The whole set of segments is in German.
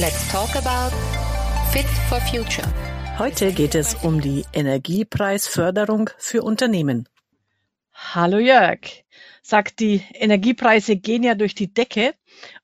Let's talk about Fit for Future. Heute geht es um die Energiepreisförderung für Unternehmen. Hallo Jörg. Sagt, die Energiepreise gehen ja durch die Decke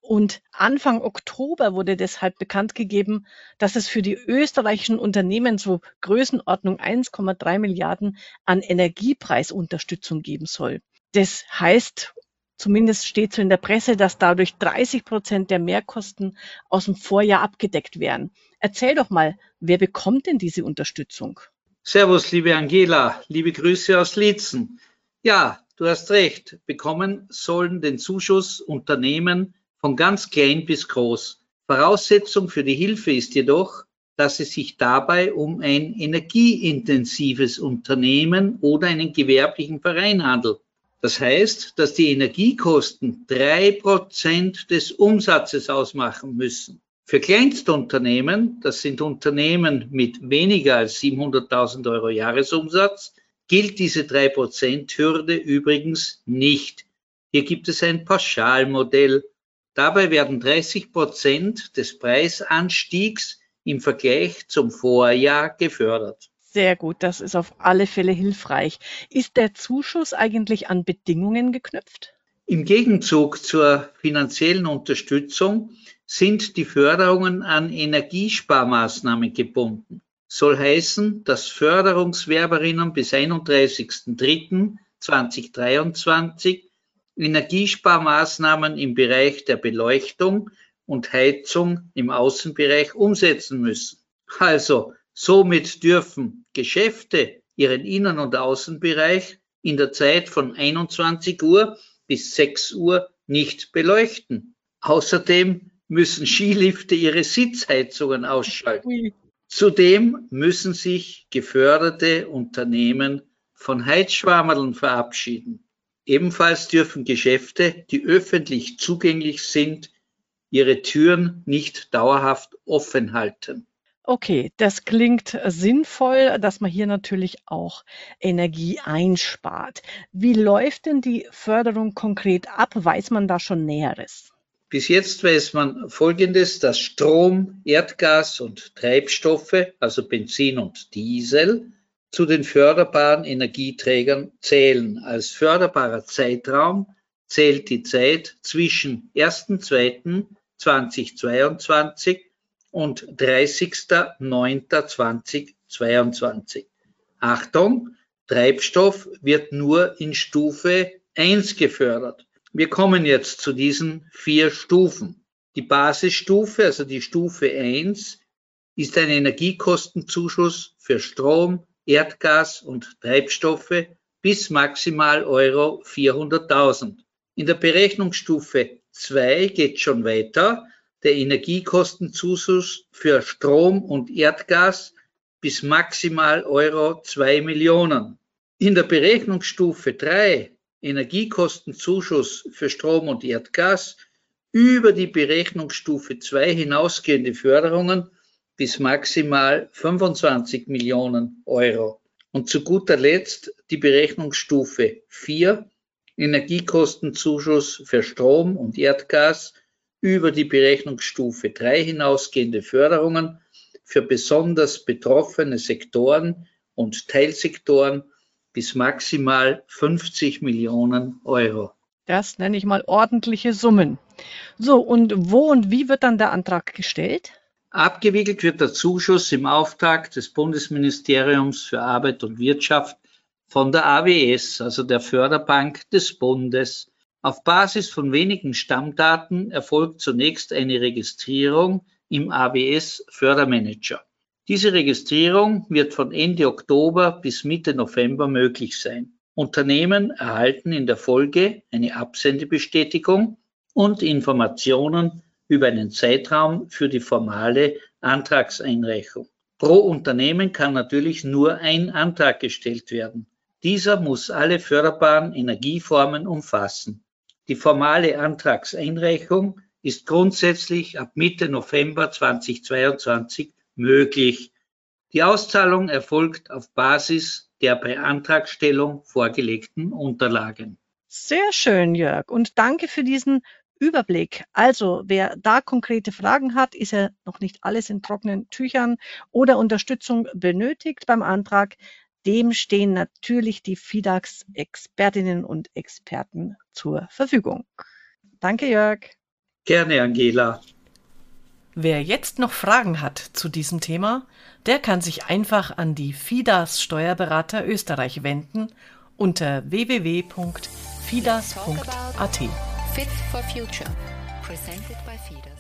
und Anfang Oktober wurde deshalb bekannt gegeben, dass es für die österreichischen Unternehmen so Größenordnung 1,3 Milliarden an Energiepreisunterstützung geben soll. Das heißt, zumindest steht so in der Presse, dass dadurch 30 Prozent der Mehrkosten aus dem Vorjahr abgedeckt werden. Erzähl doch mal, wer bekommt denn diese Unterstützung? Servus, liebe Angela, liebe Grüße aus Lietzen. Ja, du hast recht, bekommen sollen den Zuschuss Unternehmen von ganz klein bis groß. Voraussetzung für die Hilfe ist jedoch, dass es sich dabei um ein energieintensives Unternehmen oder einen gewerblichen Verein handelt. Das heißt, dass die Energiekosten drei Prozent des Umsatzes ausmachen müssen. Für Kleinstunternehmen, das sind Unternehmen mit weniger als 700.000 Euro Jahresumsatz, gilt diese 3%-Hürde übrigens nicht. Hier gibt es ein Pauschalmodell. Dabei werden 30 Prozent des Preisanstiegs im Vergleich zum Vorjahr gefördert. Sehr gut, das ist auf alle Fälle hilfreich. Ist der Zuschuss eigentlich an Bedingungen geknüpft? Im Gegenzug zur finanziellen Unterstützung sind die Förderungen an Energiesparmaßnahmen gebunden soll heißen, dass Förderungswerberinnen bis 31.03.2023 Energiesparmaßnahmen im Bereich der Beleuchtung und Heizung im Außenbereich umsetzen müssen. Also, somit dürfen Geschäfte ihren Innen- und Außenbereich in der Zeit von 21 Uhr bis 6 Uhr nicht beleuchten. Außerdem müssen Skilifte ihre Sitzheizungen ausschalten. Zudem müssen sich geförderte Unternehmen von Heizschwammerln verabschieden. Ebenfalls dürfen Geschäfte, die öffentlich zugänglich sind, ihre Türen nicht dauerhaft offen halten. Okay, das klingt sinnvoll, dass man hier natürlich auch Energie einspart. Wie läuft denn die Förderung konkret ab? Weiß man da schon Näheres? Bis jetzt weiß man Folgendes, dass Strom, Erdgas und Treibstoffe, also Benzin und Diesel, zu den förderbaren Energieträgern zählen. Als förderbarer Zeitraum zählt die Zeit zwischen 1.2.2022 und 30.09.2022. Achtung, Treibstoff wird nur in Stufe 1 gefördert. Wir kommen jetzt zu diesen vier Stufen. Die Basisstufe, also die Stufe 1, ist ein Energiekostenzuschuss für Strom, Erdgas und Treibstoffe bis maximal Euro 400.000. In der Berechnungsstufe 2 geht schon weiter der Energiekostenzuschuss für Strom und Erdgas bis maximal Euro 2 Millionen. In der Berechnungsstufe 3 Energiekostenzuschuss für Strom und Erdgas über die Berechnungsstufe 2 hinausgehende Förderungen bis maximal 25 Millionen Euro. Und zu guter Letzt die Berechnungsstufe 4, Energiekostenzuschuss für Strom und Erdgas über die Berechnungsstufe 3 hinausgehende Förderungen für besonders betroffene Sektoren und Teilsektoren bis maximal 50 Millionen Euro. Das nenne ich mal ordentliche Summen. So, und wo und wie wird dann der Antrag gestellt? Abgewickelt wird der Zuschuss im Auftrag des Bundesministeriums für Arbeit und Wirtschaft von der AWS, also der Förderbank des Bundes. Auf Basis von wenigen Stammdaten erfolgt zunächst eine Registrierung im AWS Fördermanager. Diese Registrierung wird von Ende Oktober bis Mitte November möglich sein. Unternehmen erhalten in der Folge eine Absendebestätigung und Informationen über einen Zeitraum für die formale Antragseinreichung. Pro Unternehmen kann natürlich nur ein Antrag gestellt werden. Dieser muss alle förderbaren Energieformen umfassen. Die formale Antragseinreichung ist grundsätzlich ab Mitte November 2022 möglich. Die Auszahlung erfolgt auf Basis der bei Antragstellung vorgelegten Unterlagen. Sehr schön, Jörg. Und danke für diesen Überblick. Also wer da konkrete Fragen hat, ist ja noch nicht alles in trockenen Tüchern oder Unterstützung benötigt beim Antrag, dem stehen natürlich die FIDAX-Expertinnen und Experten zur Verfügung. Danke, Jörg. Gerne, Angela. Wer jetzt noch Fragen hat zu diesem Thema, der kann sich einfach an die FIDAS Steuerberater Österreich wenden unter www.fidas.at. Fit for Future, presented by FIDAS.